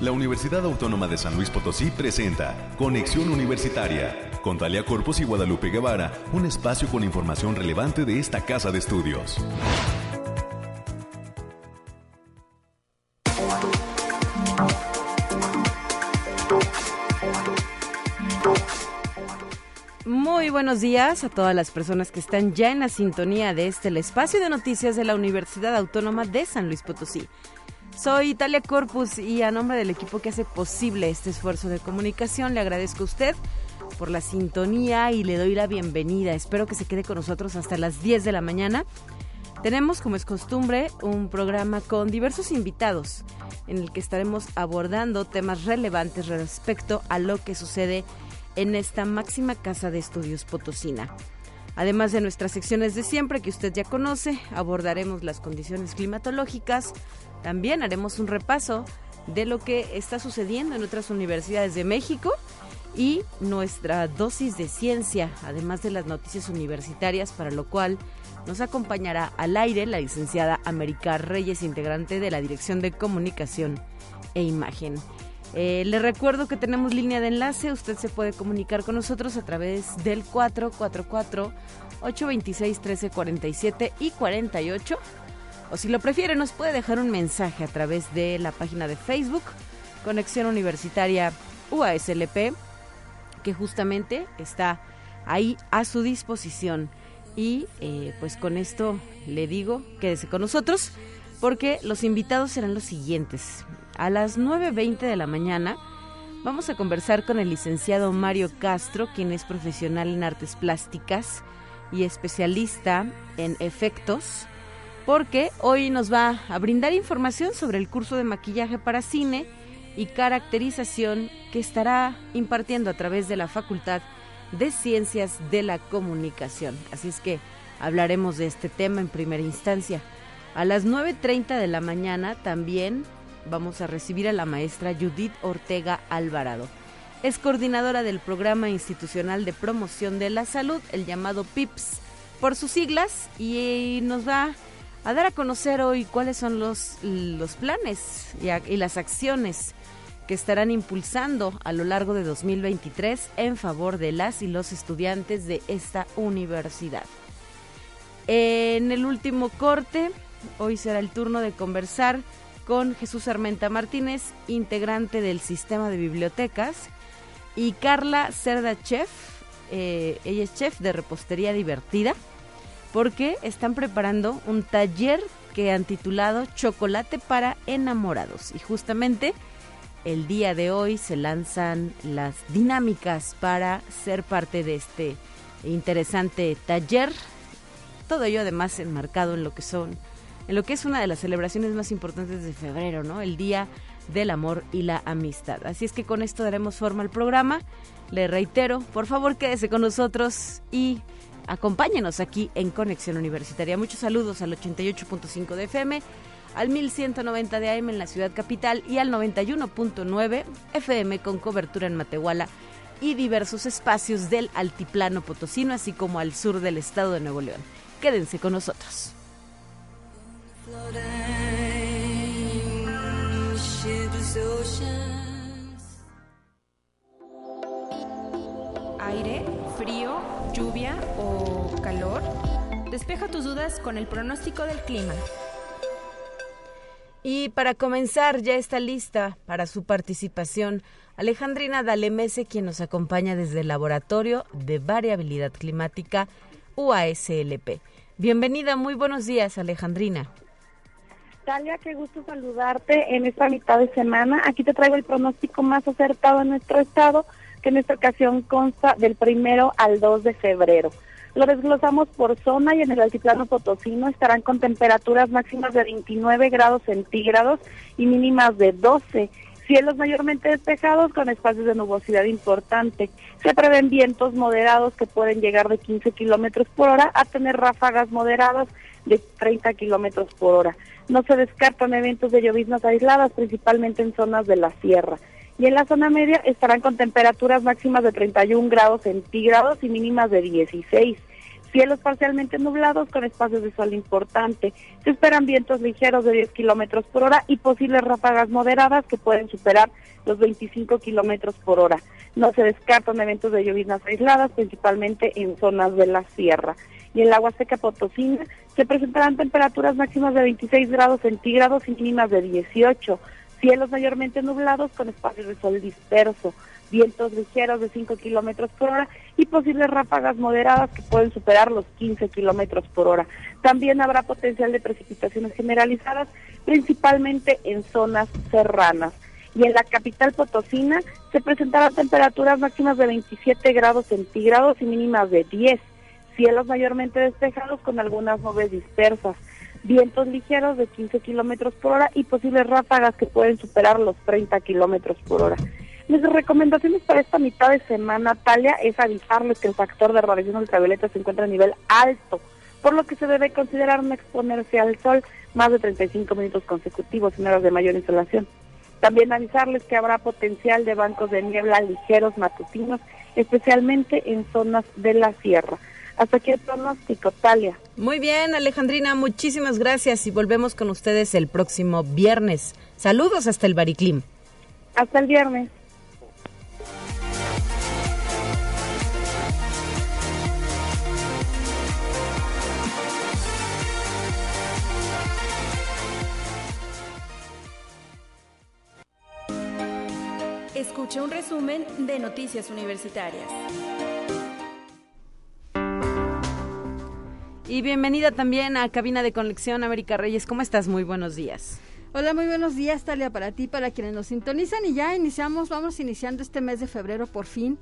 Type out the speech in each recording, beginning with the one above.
La Universidad Autónoma de San Luis Potosí presenta Conexión Universitaria con Talia Corpus y Guadalupe Guevara, un espacio con información relevante de esta casa de estudios. Muy buenos días a todas las personas que están ya en la sintonía de este espacio de noticias de la Universidad Autónoma de San Luis Potosí. Soy Italia Corpus y a nombre del equipo que hace posible este esfuerzo de comunicación le agradezco a usted por la sintonía y le doy la bienvenida. Espero que se quede con nosotros hasta las 10 de la mañana. Tenemos, como es costumbre, un programa con diversos invitados en el que estaremos abordando temas relevantes respecto a lo que sucede en esta máxima casa de estudios potosina. Además de nuestras secciones de siempre que usted ya conoce, abordaremos las condiciones climatológicas, también haremos un repaso de lo que está sucediendo en otras universidades de México y nuestra dosis de ciencia, además de las noticias universitarias, para lo cual nos acompañará al aire la licenciada América Reyes, integrante de la Dirección de Comunicación e Imagen. Eh, le recuerdo que tenemos línea de enlace, usted se puede comunicar con nosotros a través del 444 826 1347 y 48 o si lo prefiere nos puede dejar un mensaje a través de la página de Facebook Conexión Universitaria UASLP que justamente está ahí a su disposición. Y eh, pues con esto le digo quédese con nosotros porque los invitados serán los siguientes. A las 9.20 de la mañana vamos a conversar con el licenciado Mario Castro quien es profesional en artes plásticas y especialista en efectos porque hoy nos va a brindar información sobre el curso de maquillaje para cine y caracterización que estará impartiendo a través de la Facultad de Ciencias de la Comunicación. Así es que hablaremos de este tema en primera instancia. A las 9.30 de la mañana también vamos a recibir a la maestra Judith Ortega Alvarado. Es coordinadora del Programa Institucional de Promoción de la Salud, el llamado PIPS por sus siglas, y nos va a dar a conocer hoy cuáles son los, los planes y, y las acciones que estarán impulsando a lo largo de 2023 en favor de las y los estudiantes de esta universidad. En el último corte, hoy será el turno de conversar con Jesús Armenta Martínez, integrante del sistema de bibliotecas, y Carla Cerda Chef, eh, ella es chef de repostería divertida porque están preparando un taller que han titulado Chocolate para enamorados y justamente el día de hoy se lanzan las dinámicas para ser parte de este interesante taller. Todo ello además enmarcado en lo que son en lo que es una de las celebraciones más importantes de febrero, ¿no? El Día del Amor y la Amistad. Así es que con esto daremos forma al programa. Le reitero, por favor quédese con nosotros y acompáñenos aquí en Conexión Universitaria. Muchos saludos al 88.5 de FM, al 1190 de AM en la ciudad capital y al 91.9 FM con cobertura en Matehuala y diversos espacios del altiplano potosino, así como al sur del estado de Nuevo León. Quédense con nosotros. Aire, frío, lluvia o calor? Despeja tus dudas con el pronóstico del clima. Y para comenzar, ya está lista para su participación Alejandrina Dalemese, quien nos acompaña desde el Laboratorio de Variabilidad Climática UASLP. Bienvenida, muy buenos días, Alejandrina. Talia, qué gusto saludarte en esta mitad de semana. Aquí te traigo el pronóstico más acertado en nuestro estado que en esta ocasión consta del primero al 2 de febrero. Lo desglosamos por zona y en el altiplano potosino estarán con temperaturas máximas de 29 grados centígrados y mínimas de 12. Cielos mayormente despejados con espacios de nubosidad importante. Se prevén vientos moderados que pueden llegar de 15 kilómetros por hora a tener ráfagas moderadas de 30 kilómetros por hora. No se descartan eventos de lloviznas aisladas, principalmente en zonas de la sierra y en la zona media estarán con temperaturas máximas de 31 grados centígrados y mínimas de 16. Cielos parcialmente nublados con espacios de sol importante. Se esperan vientos ligeros de 10 kilómetros por hora y posibles ráfagas moderadas que pueden superar los 25 kilómetros por hora. No se descartan eventos de lloviznas aisladas, principalmente en zonas de la sierra. Y en la Huasteca Potosina se presentarán temperaturas máximas de 26 grados centígrados y mínimas de 18. Cielos mayormente nublados con espacios de sol disperso vientos ligeros de 5 kilómetros por hora y posibles ráfagas moderadas que pueden superar los 15 kilómetros por hora. También habrá potencial de precipitaciones generalizadas, principalmente en zonas serranas. Y en la capital potosina se presentarán temperaturas máximas de 27 grados centígrados y mínimas de 10. Cielos mayormente despejados con algunas nubes dispersas vientos ligeros de 15 kilómetros por hora y posibles ráfagas que pueden superar los 30 kilómetros por hora. Mis recomendaciones para esta mitad de semana, Talia, es avisarles que el factor de radiación ultravioleta se encuentra a nivel alto, por lo que se debe considerar no exponerse al sol más de 35 minutos consecutivos en horas de mayor insolación. También avisarles que habrá potencial de bancos de niebla ligeros matutinos, especialmente en zonas de la sierra. Hasta aquí el pronóstico, Talia. Muy bien, Alejandrina, muchísimas gracias y volvemos con ustedes el próximo viernes. Saludos hasta el Bariclim. Hasta el viernes. Escucha un resumen de Noticias Universitarias. Y bienvenida también a Cabina de Conexión América Reyes. ¿Cómo estás? Muy buenos días. Hola, muy buenos días, Talia, para ti, para quienes nos sintonizan. Y ya iniciamos, vamos iniciando este mes de febrero por fin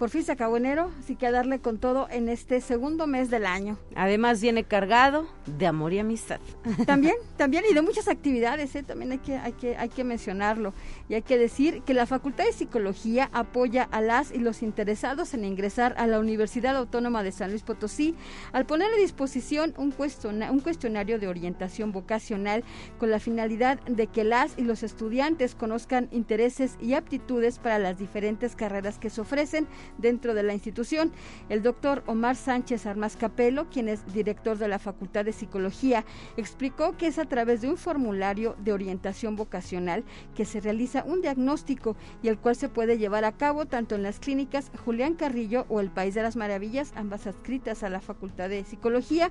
por fin se acabó enero, así que a darle con todo en este segundo mes del año. Además viene cargado de amor y amistad. También, también y de muchas actividades, ¿eh? también hay que, hay que, hay que mencionarlo. Y hay que decir que la Facultad de Psicología apoya a las y los interesados en ingresar a la Universidad Autónoma de San Luis Potosí al poner a disposición un, un cuestionario de orientación vocacional con la finalidad de que las y los estudiantes conozcan intereses y aptitudes para las diferentes carreras que se ofrecen dentro de la institución. El doctor Omar Sánchez Armas Capelo, quien es director de la Facultad de Psicología, explicó que es a través de un formulario de orientación vocacional que se realiza un diagnóstico y el cual se puede llevar a cabo tanto en las clínicas Julián Carrillo o el País de las Maravillas, ambas adscritas a la Facultad de Psicología.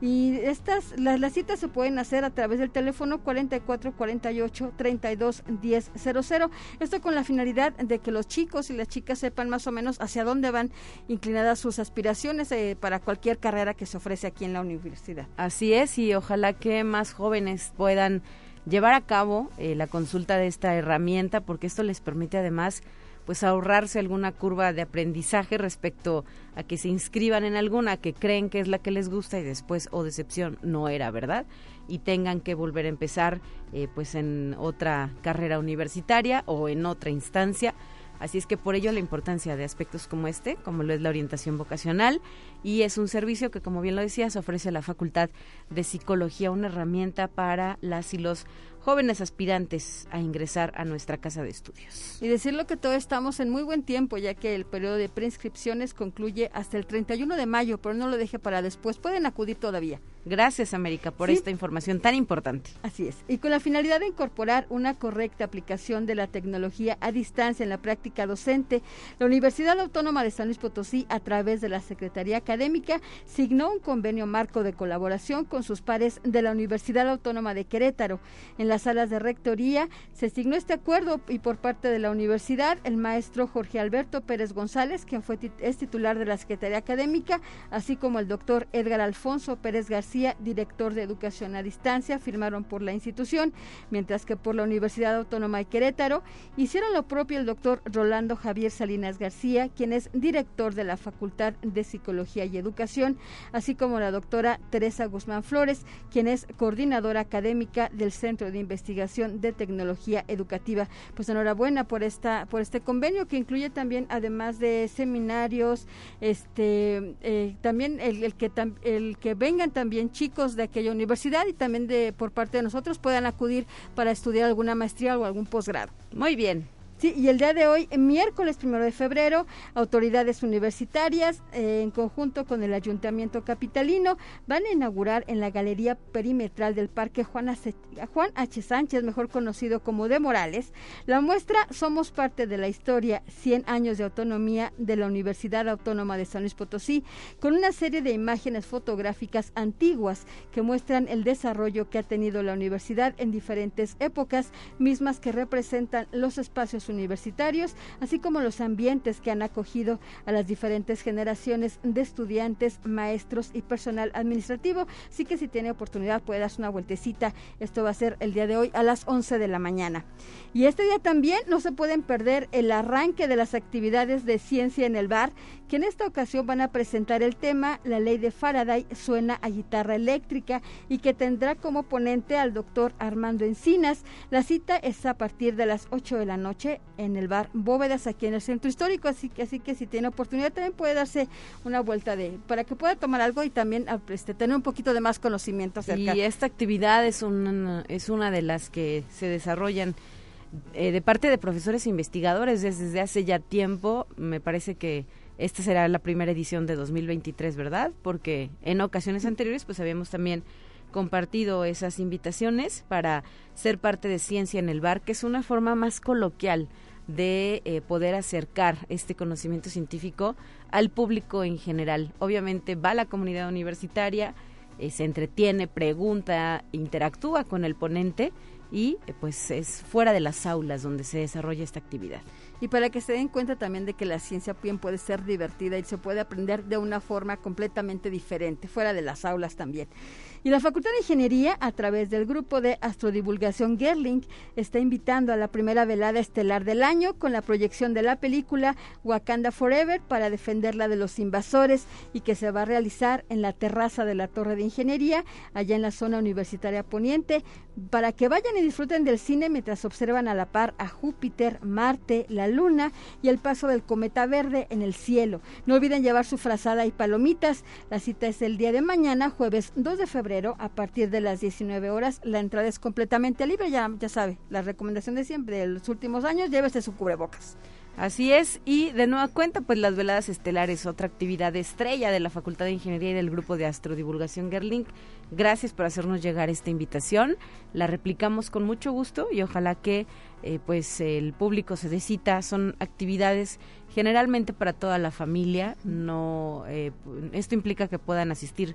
Y estas, las, las citas se pueden hacer a través del teléfono 44 48 32 10 00. Esto con la finalidad de que los chicos y las chicas sepan más o menos hacia dónde van inclinadas sus aspiraciones eh, para cualquier carrera que se ofrece aquí en la universidad. Así es, y ojalá que más jóvenes puedan llevar a cabo eh, la consulta de esta herramienta, porque esto les permite además pues ahorrarse alguna curva de aprendizaje respecto a que se inscriban en alguna que creen que es la que les gusta y después o decepción no era, ¿verdad? Y tengan que volver a empezar eh, pues en otra carrera universitaria o en otra instancia Así es que por ello la importancia de aspectos como este, como lo es la orientación vocacional, y es un servicio que, como bien lo decías, ofrece la Facultad de Psicología, una herramienta para las y los jóvenes aspirantes a ingresar a nuestra casa de estudios. Y decirlo que todos estamos en muy buen tiempo, ya que el periodo de preinscripciones concluye hasta el 31 de mayo, pero no lo deje para después. Pueden acudir todavía. Gracias, América, por esta información tan importante. Así es. Y con la finalidad de incorporar una correcta aplicación de la tecnología a distancia en la práctica docente, la Universidad Autónoma de San Luis Potosí, a través de la Secretaría Académica, signó un convenio marco de colaboración con sus pares de la Universidad Autónoma de Querétaro. En las salas de rectoría se signó este acuerdo y por parte de la universidad, el maestro Jorge Alberto Pérez González, quien fue es titular de la Secretaría Académica, así como el doctor Edgar Alfonso Pérez García, director de Educación a Distancia, firmaron por la institución, mientras que por la Universidad Autónoma de Querétaro hicieron lo propio el doctor Rolando Javier Salinas García, quien es director de la Facultad de Psicología y Educación, así como la doctora Teresa Guzmán Flores, quien es coordinadora académica del Centro de Investigación de Tecnología Educativa. Pues enhorabuena por esta por este convenio que incluye también, además de seminarios, este eh, también el, que el que vengan también chicos de aquella universidad y también de por parte de nosotros puedan acudir para estudiar alguna maestría o algún posgrado. Muy bien. Sí, y el día de hoy, miércoles primero de febrero, autoridades universitarias, eh, en conjunto con el Ayuntamiento Capitalino, van a inaugurar en la Galería Perimetral del Parque Juan, Juan H. Sánchez, mejor conocido como de Morales, la muestra Somos parte de la historia, 100 años de autonomía de la Universidad Autónoma de San Luis Potosí, con una serie de imágenes fotográficas antiguas que muestran el desarrollo que ha tenido la universidad en diferentes épocas, mismas que representan los espacios universitarios, así como los ambientes que han acogido a las diferentes generaciones de estudiantes, maestros y personal administrativo. Así que si tiene oportunidad puede darse una vueltecita. Esto va a ser el día de hoy a las 11 de la mañana. Y este día también no se pueden perder el arranque de las actividades de ciencia en el bar, que en esta ocasión van a presentar el tema La ley de Faraday suena a guitarra eléctrica y que tendrá como ponente al doctor Armando Encinas. La cita es a partir de las 8 de la noche en el bar Bóvedas aquí en el centro histórico, así que así que si tiene oportunidad también puede darse una vuelta de para que pueda tomar algo y también ah, este, tener un poquito de más conocimiento acerca. Y esta actividad es una, es una de las que se desarrollan eh, de parte de profesores e investigadores desde hace ya tiempo. Me parece que esta será la primera edición de 2023, ¿verdad? Porque en ocasiones anteriores pues habíamos también compartido esas invitaciones para ser parte de Ciencia en el Bar, que es una forma más coloquial de eh, poder acercar este conocimiento científico al público en general. Obviamente va la comunidad universitaria, eh, se entretiene, pregunta, interactúa con el ponente y eh, pues es fuera de las aulas donde se desarrolla esta actividad y para que se den cuenta también de que la ciencia bien puede ser divertida y se puede aprender de una forma completamente diferente, fuera de las aulas también. Y la Facultad de Ingeniería, a través del grupo de Astrodivulgación Gerling, está invitando a la primera velada estelar del año con la proyección de la película Wakanda Forever para defenderla de los invasores y que se va a realizar en la terraza de la Torre de Ingeniería, allá en la zona universitaria poniente, para que vayan y disfruten del cine mientras observan a la par a Júpiter, Marte, la Luna y el paso del cometa verde en el cielo. No olviden llevar su frazada y palomitas. La cita es el día de mañana, jueves 2 de febrero a partir de las 19 horas. La entrada es completamente libre, ya, ya sabe, la recomendación de siempre, de los últimos años, llévese su cubrebocas. Así es, y de nueva cuenta, pues las veladas estelares, otra actividad estrella de la Facultad de Ingeniería y del Grupo de Astrodivulgación Gerling. Gracias por hacernos llegar esta invitación. La replicamos con mucho gusto y ojalá que eh, pues el público se decita. Son actividades generalmente para toda la familia. No, eh, esto implica que puedan asistir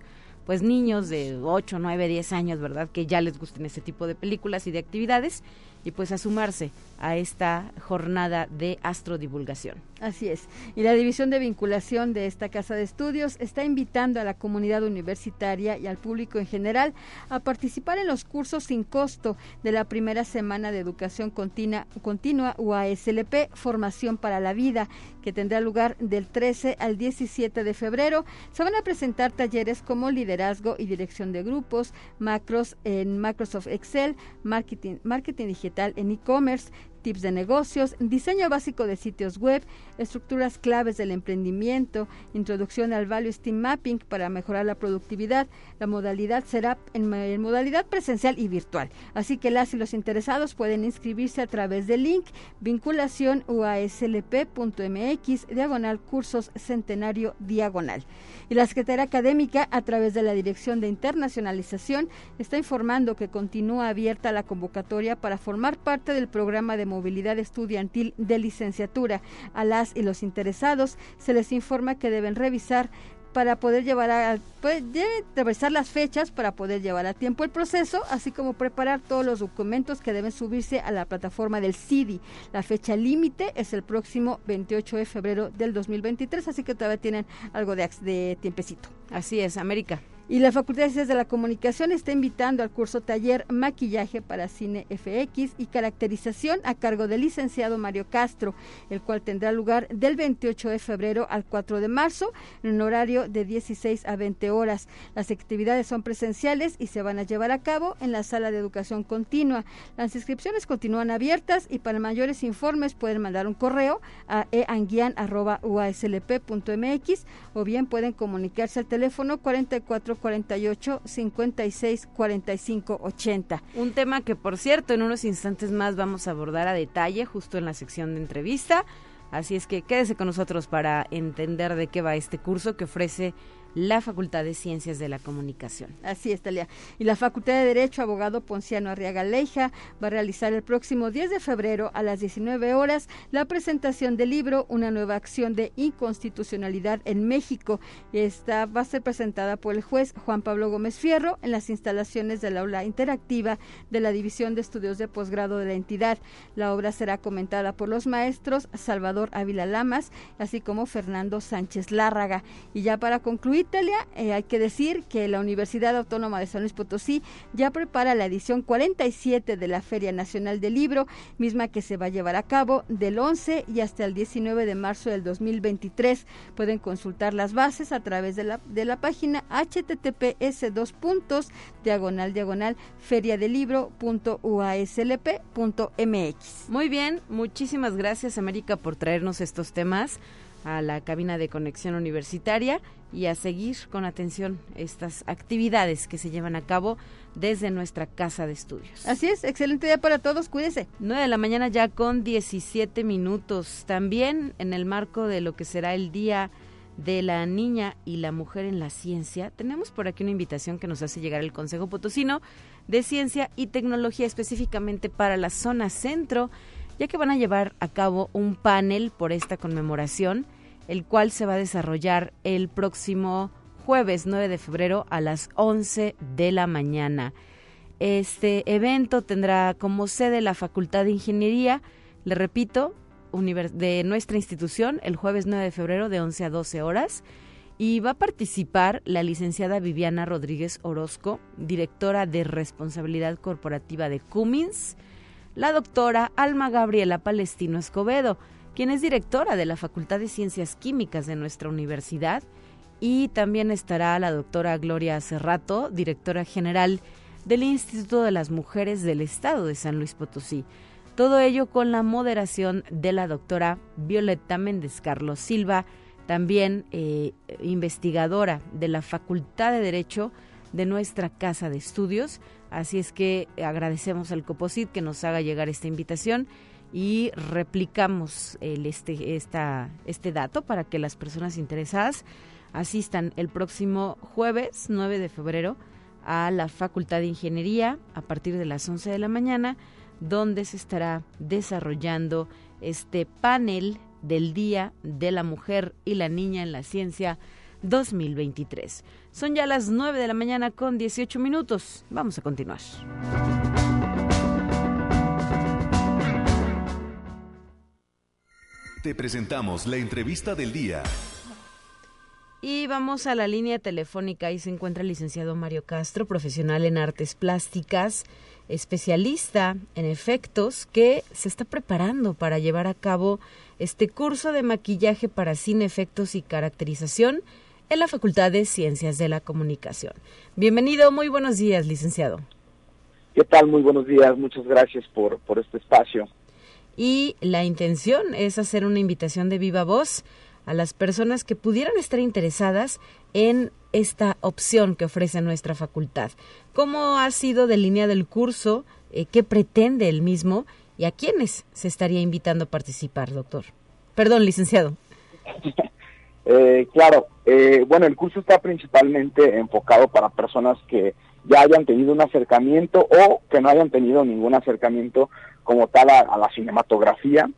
pues niños de 8, 9, 10 años, ¿verdad? Que ya les gusten ese tipo de películas y de actividades y pues a sumarse a esta jornada de astrodivulgación. Así es. Y la División de Vinculación de esta Casa de Estudios está invitando a la comunidad universitaria y al público en general a participar en los cursos sin costo de la primera semana de educación continua, continua UASLP Formación para la Vida, que tendrá lugar del 13 al 17 de febrero. Se van a presentar talleres como liderazgo y dirección de grupos, macros en Microsoft Excel, marketing, marketing digital en e-commerce, tips de negocios, diseño básico de sitios web, estructuras claves del emprendimiento, introducción al Value Steam Mapping para mejorar la productividad. La modalidad será en, modalidad presencial y virtual. Así que las y los interesados pueden inscribirse a través del link vinculación uaslp.mx diagonal cursos centenario diagonal. Y la Secretaría Académica, a través de la Dirección de Internacionalización, está informando que continúa abierta la convocatoria para formar parte del programa de movilidad estudiantil de licenciatura. A las y los interesados se les informa que deben revisar para poder llevar a pues, deben revisar las fechas para poder llevar a tiempo el proceso, así como preparar todos los documentos que deben subirse a la plataforma del CIDI. La fecha límite es el próximo 28 de febrero del 2023, así que todavía tienen algo de tiempecito. Así es, América. Y la Facultad de Ciencias de la Comunicación está invitando al curso taller Maquillaje para Cine FX y Caracterización a cargo del licenciado Mario Castro, el cual tendrá lugar del 28 de febrero al 4 de marzo en un horario de 16 a 20 horas. Las actividades son presenciales y se van a llevar a cabo en la sala de educación continua. Las inscripciones continúan abiertas y para mayores informes pueden mandar un correo a eanguian.uaslp.mx o bien pueden comunicarse al teléfono 44 48 56 45 80. Un tema que, por cierto, en unos instantes más vamos a abordar a detalle, justo en la sección de entrevista. Así es que quédese con nosotros para entender de qué va este curso que ofrece la Facultad de Ciencias de la Comunicación. Así es, Talia. Y la Facultad de Derecho, abogado Ponciano Arriaga Leija, va a realizar el próximo 10 de febrero a las 19 horas la presentación del libro Una nueva acción de inconstitucionalidad en México. Esta va a ser presentada por el juez Juan Pablo Gómez Fierro en las instalaciones del aula interactiva de la División de Estudios de Posgrado de la entidad. La obra será comentada por los maestros Salvador Ávila Lamas, así como Fernando Sánchez Lárraga. Y ya para concluir, Italia, eh, hay que decir que la Universidad Autónoma de San Luis Potosí ya prepara la edición 47 de la Feria Nacional del Libro, misma que se va a llevar a cabo del 11 y hasta el 19 de marzo del 2023. Pueden consultar las bases a través de la, de la página https dos puntos diagonal diagonal. Muy bien, muchísimas gracias América por traernos estos temas a la cabina de conexión universitaria y a seguir con atención estas actividades que se llevan a cabo desde nuestra casa de estudios. Así es, excelente día para todos, cuídense. 9 de la mañana ya con 17 minutos. También en el marco de lo que será el Día de la Niña y la Mujer en la Ciencia, tenemos por aquí una invitación que nos hace llegar el Consejo Potosino de Ciencia y Tecnología específicamente para la zona centro, ya que van a llevar a cabo un panel por esta conmemoración el cual se va a desarrollar el próximo jueves 9 de febrero a las 11 de la mañana. Este evento tendrá como sede la Facultad de Ingeniería, le repito, de nuestra institución, el jueves 9 de febrero de 11 a 12 horas. Y va a participar la licenciada Viviana Rodríguez Orozco, directora de Responsabilidad Corporativa de Cummins, la doctora Alma Gabriela Palestino Escobedo, quien es directora de la Facultad de Ciencias Químicas de nuestra universidad, y también estará la doctora Gloria Cerrato, directora general del Instituto de las Mujeres del Estado de San Luis Potosí. Todo ello con la moderación de la doctora Violeta Méndez Carlos Silva, también eh, investigadora de la Facultad de Derecho de nuestra Casa de Estudios. Así es que agradecemos al COPOSIT que nos haga llegar esta invitación y replicamos el, este, esta, este dato para que las personas interesadas asistan el próximo jueves 9 de febrero a la Facultad de Ingeniería a partir de las 11 de la mañana, donde se estará desarrollando este panel del Día de la Mujer y la Niña en la Ciencia 2023. Son ya las 9 de la mañana con 18 minutos. Vamos a continuar. Te presentamos la entrevista del día. Y vamos a la línea telefónica. Ahí se encuentra el licenciado Mario Castro, profesional en artes plásticas, especialista en efectos, que se está preparando para llevar a cabo este curso de maquillaje para cine, efectos y caracterización en la Facultad de Ciencias de la Comunicación. Bienvenido, muy buenos días, licenciado. ¿Qué tal? Muy buenos días, muchas gracias por, por este espacio y la intención es hacer una invitación de viva voz a las personas que pudieran estar interesadas en esta opción que ofrece nuestra facultad. ¿Cómo ha sido delineado el curso? Eh, ¿Qué pretende el mismo? ¿Y a quiénes se estaría invitando a participar, doctor? Perdón, licenciado. Eh, claro, eh, bueno, el curso está principalmente enfocado para personas que ya hayan tenido un acercamiento o que no hayan tenido ningún acercamiento como tal a, la cinematografía,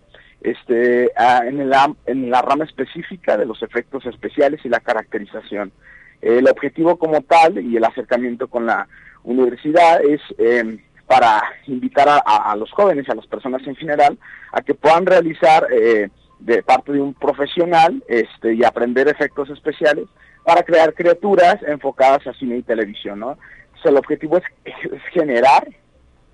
este, en, en la rama específica de los efectos especiales y la caracterización. El objetivo como tal y el acercamiento con la universidad es em, para invitar a, los jóvenes, a las personas en general, a que puedan realizar eh, de parte de un profesional este, y aprender efectos especiales para crear criaturas enfocadas a cine y televisión. ¿no? el objetivo es, generar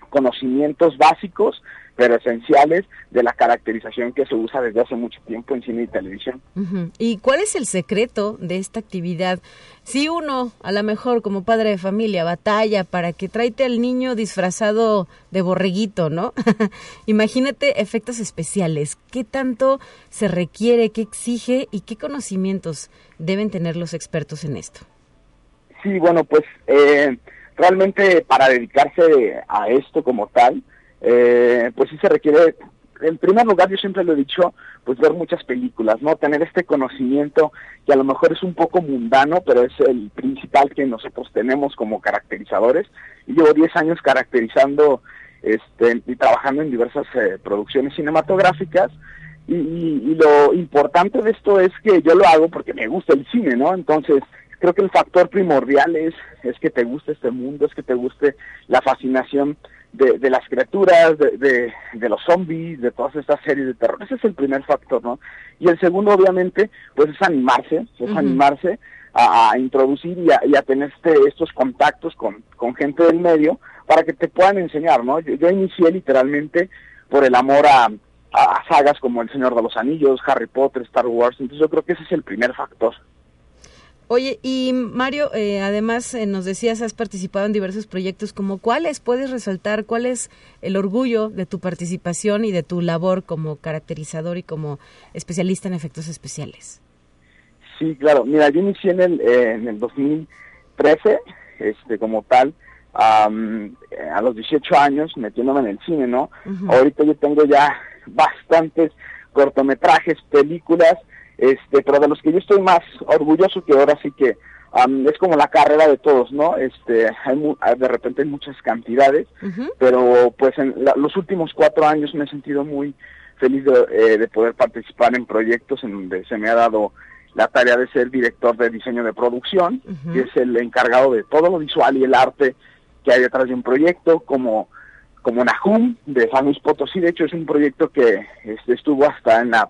conocimientos básicos pero esenciales de la caracterización que se usa desde hace mucho tiempo en cine y televisión. ¿Y cuál es el secreto de esta actividad? Si uno, a lo mejor como padre de familia, batalla para que traite al niño disfrazado de borreguito, ¿no? Imagínate efectos especiales. ¿Qué tanto se requiere, qué exige y qué conocimientos deben tener los expertos en esto? Sí, bueno, pues eh, realmente para dedicarse a esto como tal, eh, pues sí se requiere, en primer lugar yo siempre lo he dicho, pues ver muchas películas, ¿no? Tener este conocimiento que a lo mejor es un poco mundano, pero es el principal que nosotros tenemos como caracterizadores. Y llevo 10 años caracterizando este, y trabajando en diversas eh, producciones cinematográficas. Y, y, lo importante de esto es que yo lo hago porque me gusta el cine, ¿no? Entonces, creo que el factor primordial es, es que te guste este mundo, es que te guste la fascinación de, de las criaturas, de, de, de, los zombies, de todas estas series de terror. Ese es el primer factor, ¿no? Y el segundo, obviamente, pues es animarse, es animarse a, a, introducir y a, y a tener este, estos contactos con, con gente del medio para que te puedan enseñar, ¿no? Yo, yo inicié literalmente por el amor a, a sagas como El Señor de los Anillos, Harry Potter, Star Wars, entonces yo creo que ese es el primer factor. Oye, y Mario, eh, además eh, nos decías, has participado en diversos proyectos, como cuáles puedes resaltar, cuál es el orgullo de tu participación y de tu labor como caracterizador y como especialista en efectos especiales. Sí, claro, mira, yo inicié en el, eh, en el 2013, este, como tal, um, a los 18 años, metiéndome en el cine, ¿no? Uh -huh. Ahorita yo tengo ya bastantes cortometrajes, películas, este, pero de los que yo estoy más orgulloso que ahora sí que um, es como la carrera de todos, ¿no? Este, hay de repente hay muchas cantidades, uh -huh. pero pues en la, los últimos cuatro años me he sentido muy feliz de, eh, de, poder participar en proyectos en donde se me ha dado la tarea de ser director de diseño de producción, uh -huh. que es el encargado de todo lo visual y el arte que hay detrás de un proyecto, como como Nahum de San Luis Potosí, de hecho es un proyecto que este, estuvo hasta en la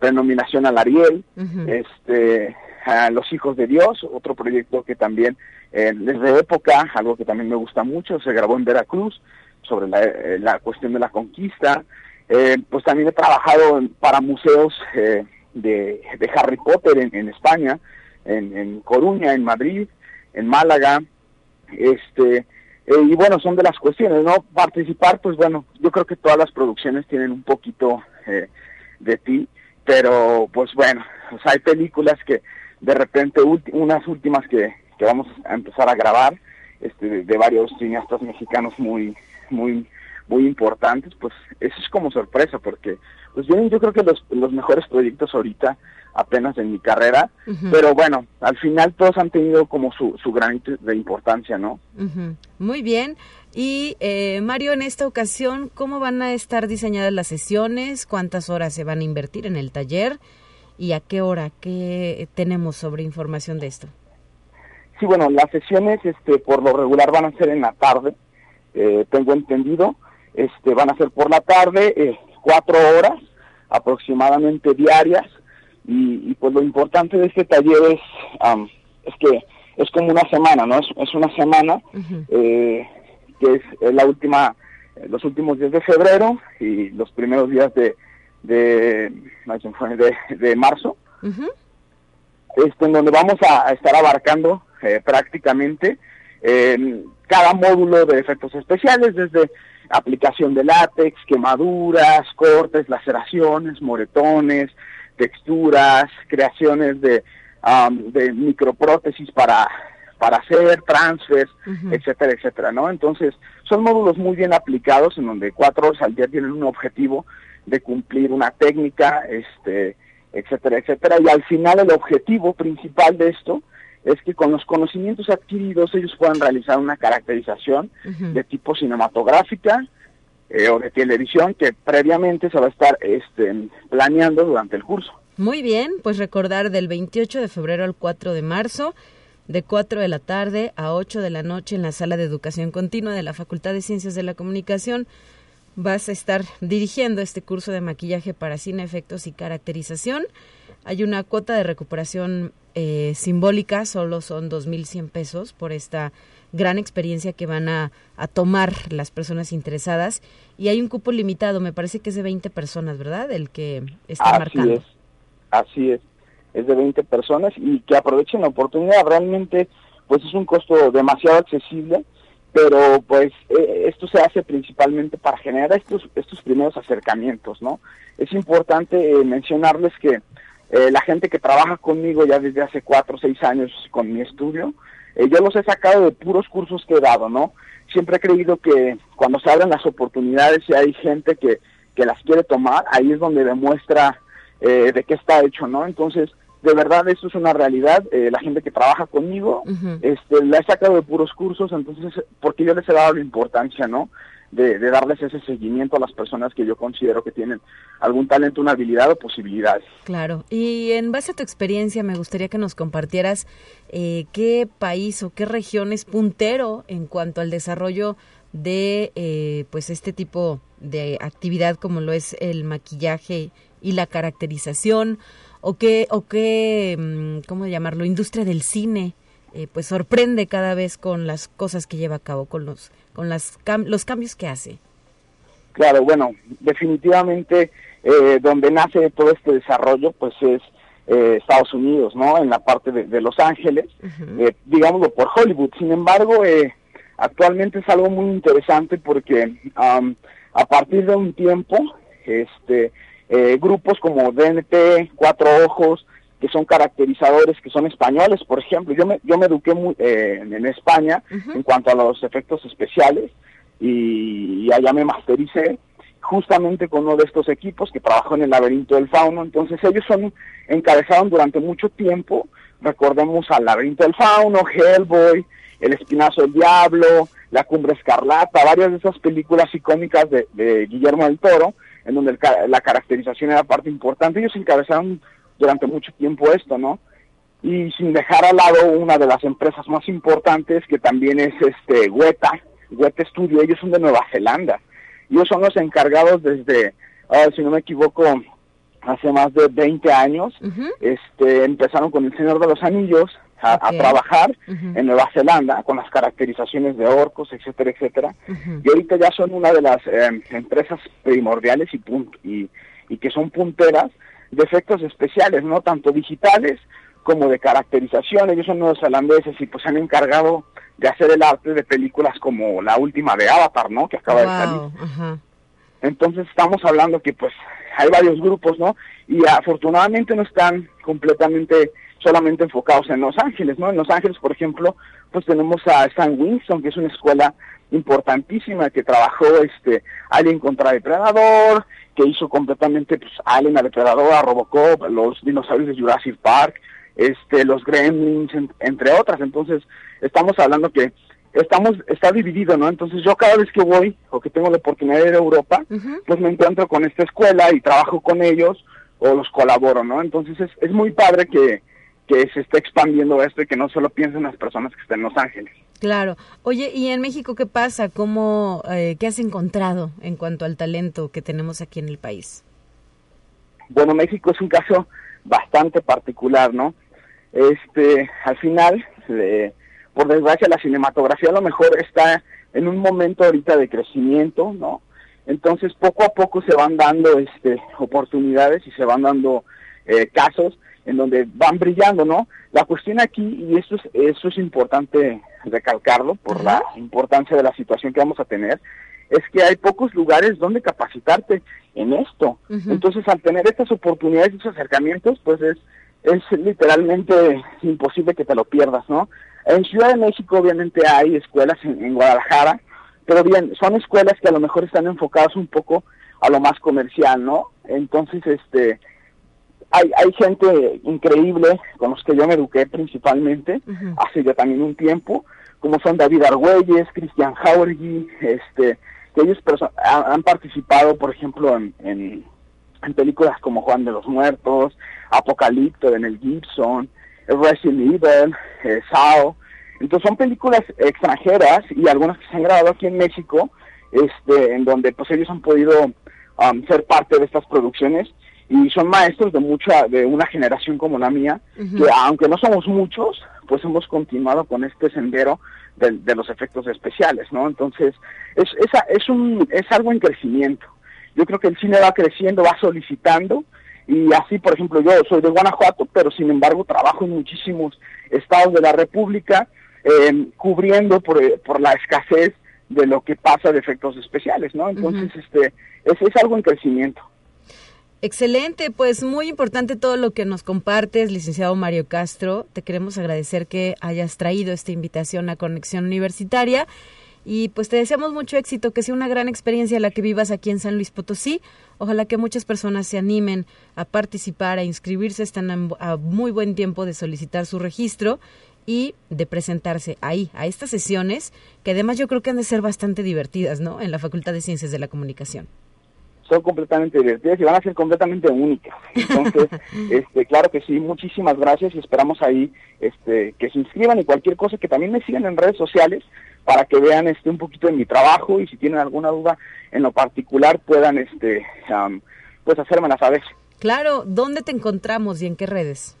renominación al Ariel, uh -huh. este, a Los Hijos de Dios, otro proyecto que también eh, desde época, algo que también me gusta mucho, se grabó en Veracruz sobre la, eh, la cuestión de la conquista, eh, pues también he trabajado en, para museos eh, de, de, Harry Potter en, en España, en, en, Coruña, en Madrid, en Málaga, este y bueno, son de las cuestiones, ¿no? Participar, pues bueno, yo creo que todas las producciones tienen un poquito de ti, pero pues bueno, o sea, hay películas que de repente unas últimas que, que vamos a empezar a grabar este de, varios cineastas mexicanos muy muy muy importantes pues eso es como sorpresa porque pues vienen yo creo que los, los mejores proyectos ahorita apenas en mi carrera uh -huh. pero bueno al final todos han tenido como su, su gran de importancia no uh -huh. muy bien y eh, Mario, en esta ocasión, ¿cómo van a estar diseñadas las sesiones? ¿Cuántas horas se van a invertir en el taller? ¿Y a qué hora? ¿Qué tenemos sobre información de esto? Sí, bueno, las sesiones este, por lo regular van a ser en la tarde, eh, tengo entendido. Este, van a ser por la tarde, eh, cuatro horas aproximadamente diarias. Y, y, pues lo importante de este taller es, um, es que es como una semana, ¿no? Es, es una semana. Uh -huh. eh, que es la última, los últimos días de febrero y los primeros días de, de, de, de marzo, uh -huh. este, en donde vamos a, a estar abarcando eh, prácticamente eh, cada módulo de efectos especiales, desde aplicación de látex, quemaduras, cortes, laceraciones, moretones, texturas, creaciones de, um, de microprótesis para para hacer transfers, uh -huh. etcétera, etcétera, ¿no? Entonces, son módulos muy bien aplicados en donde cuatro horas al día tienen un objetivo de cumplir una técnica, este, etcétera, etcétera, y al final el objetivo principal de esto es que con los conocimientos adquiridos ellos puedan realizar una caracterización uh -huh. de tipo cinematográfica eh, o de televisión que previamente se va a estar este, planeando durante el curso. Muy bien, pues recordar del 28 de febrero al 4 de marzo, de 4 de la tarde a 8 de la noche en la sala de educación continua de la Facultad de Ciencias de la Comunicación. Vas a estar dirigiendo este curso de maquillaje para cine, efectos y caracterización. Hay una cuota de recuperación eh, simbólica, solo son 2.100 pesos por esta gran experiencia que van a, a, tomar las personas interesadas. Y hay un cupo limitado, me parece que es de 20 personas, ¿verdad? El que está Así marcando. Es. Así es es de 20 personas y que aprovechen la oportunidad. Realmente, pues es un costo demasiado accesible, pero pues eh, esto se hace principalmente para generar estos, estos primeros acercamientos, ¿no? Es importante eh, mencionarles que eh, la gente que trabaja conmigo ya desde hace cuatro o seis años con mi estudio, yo los he sacado de puros cursos que he dado, ¿no? Siempre he creído que cuando se abren las oportunidades y hay gente que, que las quiere tomar, ahí es donde demuestra eh, de qué está hecho, ¿no? Entonces, de verdad, esto es una realidad. Eh, la gente que trabaja conmigo, este, la he sacado de puros cursos, entonces, porque yo les he dado la importancia, ¿no? De, darles ese seguimiento a las personas que yo considero que tienen algún talento, una habilidad o posibilidades. Claro. Y en base a tu experiencia, me gustaría que nos compartieras eh, qué país o qué región es puntero en cuanto al desarrollo de eh, pues este tipo de actividad como lo es el maquillaje y la caracterización o qué, o qué mm, ¿cómo llamarlo? Industria del cine, eh, pues sorprende cada vez con las cosas que lleva a cabo, con los, con las los cambios que hace. Claro, bueno, definitivamente eh, donde nace todo este desarrollo, pues es eh, Estados Unidos, ¿no? En la parte de, Los Ángeles, digámoslo por Hollywood. Sin embargo, actualmente es algo muy interesante porque a partir de un tiempo, este, eh, grupos como DNT, Cuatro Ojos, que son caracterizadores que son españoles, por ejemplo. Yo me, yo me eduqué muy, eh, en España en cuanto a los efectos especiales y, allá me mastericé justamente con uno de estos equipos que trabajó en el laberinto del fauno. Entonces ellos son encabezaron durante mucho tiempo, recordemos al laberinto del fauno, Hellboy, El espinazo del diablo, La cumbre escarlata, varias de esas películas icónicas de Guillermo del Toro, en donde la caracterización era parte importante. Ellos encabezaron durante mucho tiempo esto, ¿no? Y sin dejar al lado una de las empresas más importantes, que también es este Weta, Weta Studio, ellos son de Nueva Zelanda. Ellos son los encargados desde, ah, si no me equivoco, hace más de 20 años. este Empezaron con El Señor de los Anillos, a, trabajar en Nueva Zelanda con las caracterizaciones de orcos, etcétera, etcétera. Y ahorita ya son una de las eh, empresas primordiales y, y, y que son punteras de efectos especiales, no tanto digitales como de caracterización. Ellos son neozelandeses y pues se han encargado de hacer el arte de películas como la última de Avatar, ¿no? Que acaba de salir. Entonces estamos hablando que pues hay varios grupos, ¿no? Y afortunadamente no están completamente solamente enfocados en Los Ángeles, ¿no? En Los Ángeles, por ejemplo, pues tenemos a Stan Winston, que es una escuela importantísima que trabajó este Alien contra Depredador, que hizo completamente pues Alien a Depredador, a Robocop, los dinosaurios de Jurassic Park, este los Gremlins, entre otras. Entonces, estamos hablando que estamos está dividido, ¿no? Entonces, yo cada vez que voy o que tengo la oportunidad de ir a Europa, pues me encuentro con esta escuela y trabajo con ellos o los colaboro, ¿no? Entonces, es, es muy padre que que se está expandiendo esto y que no solo piensen las personas que están en Los Ángeles. Claro. Oye, ¿y en México qué pasa? ¿Cómo, eh, ¿Qué has encontrado en cuanto al talento que tenemos aquí en el país? Bueno, México es un caso bastante particular, ¿no? Este, al final, por desgracia, la cinematografía a lo mejor está en un momento ahorita de crecimiento, ¿no? Entonces, poco a poco se van dando este, oportunidades y se van dando eh, casos en donde van brillando, ¿no? La cuestión aquí, y eso es, eso es importante recalcarlo por la importancia de la situación que vamos a tener, es que hay pocos lugares donde capacitarte en esto. Entonces, al tener estas oportunidades, estos acercamientos, pues es, es literalmente imposible que te lo pierdas, ¿no? En Ciudad de México, obviamente, hay escuelas en, en Guadalajara, pero bien, son escuelas que a lo mejor están enfocadas un poco a lo más comercial, ¿no? Entonces, este, hay, hay gente increíble con los que yo me eduqué principalmente, hace ya también un tiempo, como son David Argüelles, Cristian Jauregui, este, que ellos han, participado, por ejemplo, en, en, películas como Juan de los Muertos, Apocalipto de Mel Gibson, Resident Evil, eh, Sao. Entonces son películas extranjeras y algunas que se han grabado aquí en México, este, en donde pues ellos han podido um, ser parte de estas producciones y son maestros de mucha de una generación como la mía que aunque no somos muchos pues hemos continuado con este sendero de, los efectos especiales no entonces es es, es un es algo en crecimiento. Yo creo que el cine va creciendo va solicitando y así por ejemplo yo soy de Guanajuato pero sin embargo trabajo en muchísimos estados de la República eh, cubriendo por, por la escasez de lo que pasa de efectos especiales no entonces este es, es algo en crecimiento Excelente, pues muy importante todo lo que nos compartes, licenciado Mario Castro. Te queremos agradecer que hayas traído esta invitación a Conexión Universitaria y pues te deseamos mucho éxito, que sea una gran experiencia la que vivas aquí en San Luis Potosí. Ojalá que muchas personas se animen a participar, a inscribirse, están a muy buen tiempo de solicitar su registro y de presentarse ahí, a estas sesiones, que además yo creo que han de ser bastante divertidas, ¿no? En la Facultad de Ciencias de la Comunicación son completamente divertidas y van a ser completamente únicas. Entonces, este, claro que sí, muchísimas gracias y esperamos ahí este, que se inscriban y cualquier cosa, que también me sigan en redes sociales para que vean este un poquito de mi trabajo y si tienen alguna duda en lo particular puedan este um, pues hacérmela saber. Claro, ¿dónde te encontramos y en qué redes?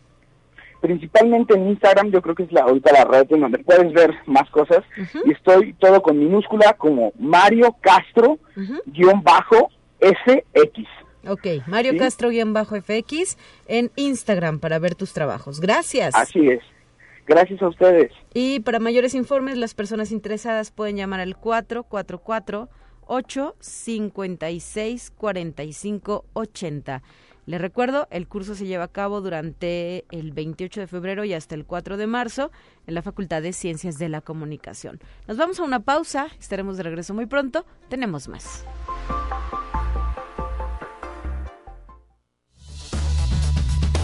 Principalmente en Instagram, yo creo que es la ahorita la red en donde puedes ver más cosas y estoy todo con minúscula como Mario Castro guion bajo FX. Ok, Mario Castro-FX en Instagram para ver tus trabajos. Gracias. Así es. Gracias a ustedes. Y para mayores informes, las personas interesadas pueden llamar al 444 856 4580. Les recuerdo, el curso se lleva a cabo durante el 28 de febrero y hasta el 4 de marzo en la Facultad de Ciencias de la Comunicación. Nos vamos a una pausa, estaremos de regreso muy pronto, tenemos más.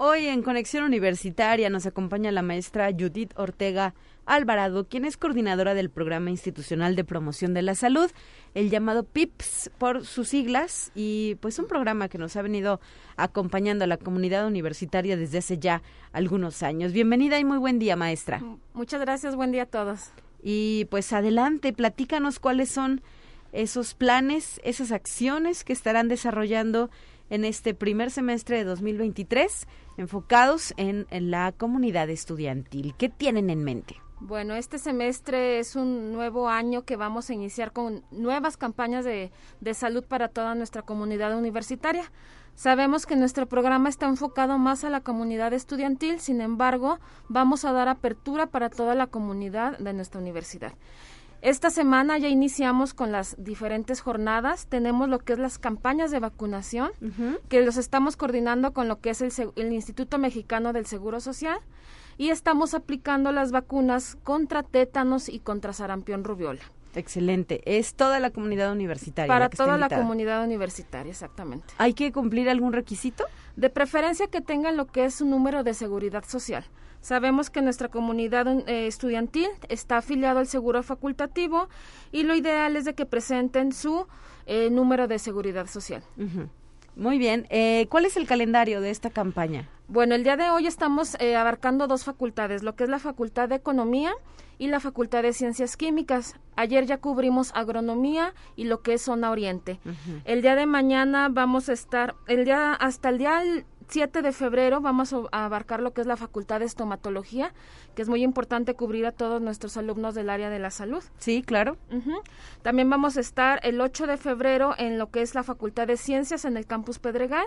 Hoy en Conexión Universitaria nos acompaña la maestra Judith Ortega Alvarado, quien es coordinadora del Programa Institucional de Promoción de la Salud, el llamado PIPS por sus siglas, y pues un programa que nos ha venido acompañando a la comunidad universitaria desde hace ya algunos años. Bienvenida y muy buen día, maestra. Muchas gracias, buen día a todos. Y pues adelante, platícanos cuáles son esos planes, esas acciones que estarán desarrollando en este primer semestre de 2023 enfocados en, la comunidad estudiantil. ¿Qué tienen en mente? Bueno, este semestre es un nuevo año que vamos a iniciar con nuevas campañas de, salud para toda nuestra comunidad universitaria. Sabemos que nuestro programa está enfocado más a la comunidad estudiantil, sin embargo, vamos a dar apertura para toda la comunidad de nuestra universidad. Esta semana ya iniciamos con las diferentes jornadas. Tenemos lo que es las campañas de vacunación, que los estamos coordinando con lo que es el, el Instituto Mexicano del Seguro Social y estamos aplicando las vacunas contra tétanos y contra sarampión rubiola. Excelente. Es toda la comunidad universitaria. Para toda la comunidad universitaria, exactamente. ¿Hay que cumplir algún requisito? De preferencia que tengan lo que es un número de seguridad social. Sabemos que nuestra comunidad eh, estudiantil está afiliado al seguro facultativo y lo ideal es de que presenten su eh, número de seguridad social. Muy bien. Eh, ¿Cuál es el calendario de esta campaña? Bueno, el día de hoy estamos eh, abarcando dos facultades, lo que es la Facultad de Economía y la Facultad de Ciencias Químicas. Ayer ya cubrimos agronomía y lo que es zona oriente. El día de mañana vamos a estar, el día hasta el día 7 de febrero vamos a abarcar lo que es la Facultad de Estomatología, que es muy importante cubrir a todos nuestros alumnos del área de la salud. Sí, claro. También vamos a estar el 8 de febrero en lo que es la Facultad de Ciencias en el campus Pedregal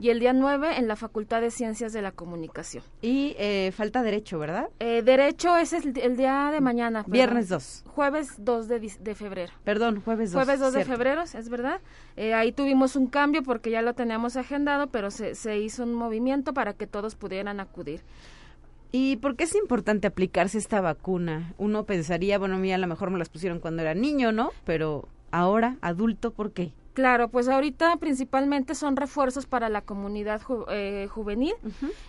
y el día 9 en la Facultad de Ciencias de la Comunicación. Y eh, falta derecho, ¿verdad? Eh, derecho es el, día de mañana. Viernes 2. Jueves 2 de, febrero. Perdón, jueves 2. Jueves 2 de febrero, es verdad. Eh, ahí tuvimos un cambio porque ya lo teníamos agendado, pero se, se hizo un movimiento para que todos pudieran acudir. ¿Y por qué es importante aplicarse esta vacuna? Uno pensaría, bueno, mira, a lo mejor me las pusieron cuando era niño, ¿no? Pero ahora, adulto, ¿por qué? Claro, pues ahorita principalmente son refuerzos para la comunidad eh, juvenil,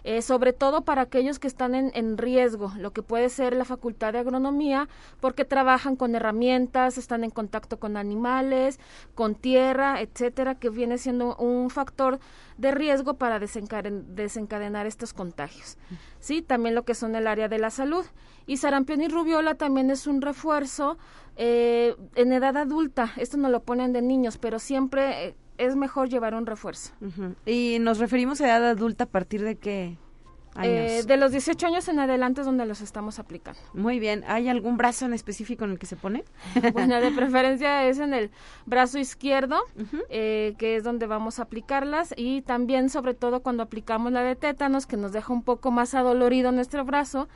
eh, sobre todo para aquellos que están en, en, riesgo, lo que puede ser la facultad de agronomía, porque trabajan con herramientas, están en contacto con animales, con tierra, etcétera, que viene siendo un factor de riesgo para desencadenar estos contagios. Sí, también lo que son el área de la salud. Y sarampión y rubiola también es un refuerzo eh, en edad adulta. Esto no lo ponen de niños, pero siempre eh, es mejor llevar un refuerzo. Y nos referimos a edad adulta a partir de qué Eh, de los 18 años en adelante es donde los estamos aplicando. Muy bien. ¿Hay algún brazo en específico en el que se pone? bueno, de preferencia es en el brazo izquierdo, eh, que es donde vamos a aplicarlas y también sobre todo cuando aplicamos la de tétanos, que nos deja un poco más adolorido nuestro brazo,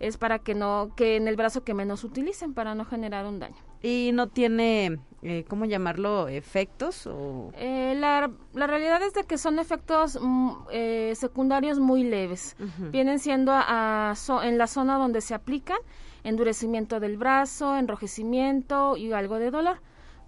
es para que no, que en el brazo que menos utilicen para no generar un daño. ¿Y no tiene, eh, cómo llamarlo, efectos? O... Eh, la, la, realidad es de que son efectos mm, eh, secundarios muy leves. Vienen siendo a, en la zona donde se aplican endurecimiento del brazo, enrojecimiento y algo de dolor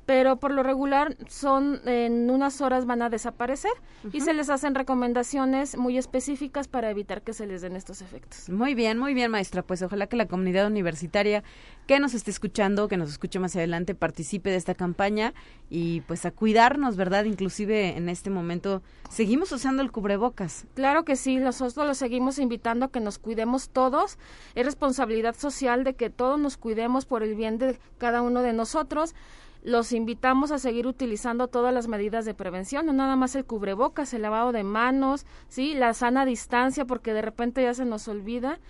pero por lo regular son en unas horas van a desaparecer y se les hacen recomendaciones muy específicas para evitar que se les den estos efectos. Muy bien, muy bien, maestra. Pues ojalá que la comunidad universitaria que nos esté escuchando, que nos escuche más adelante, participe de esta campaña y pues a cuidarnos, ¿verdad? Inclusive en este momento seguimos usando el cubrebocas. Claro que sí, nosotros los seguimos invitando a que nos cuidemos todos. Es responsabilidad social de que todos nos cuidemos por el bien de cada uno de nosotros los invitamos a seguir utilizando todas las medidas de prevención, no nada más el cubrebocas, el lavado de manos, sí, la sana distancia, porque de repente ya se nos olvida,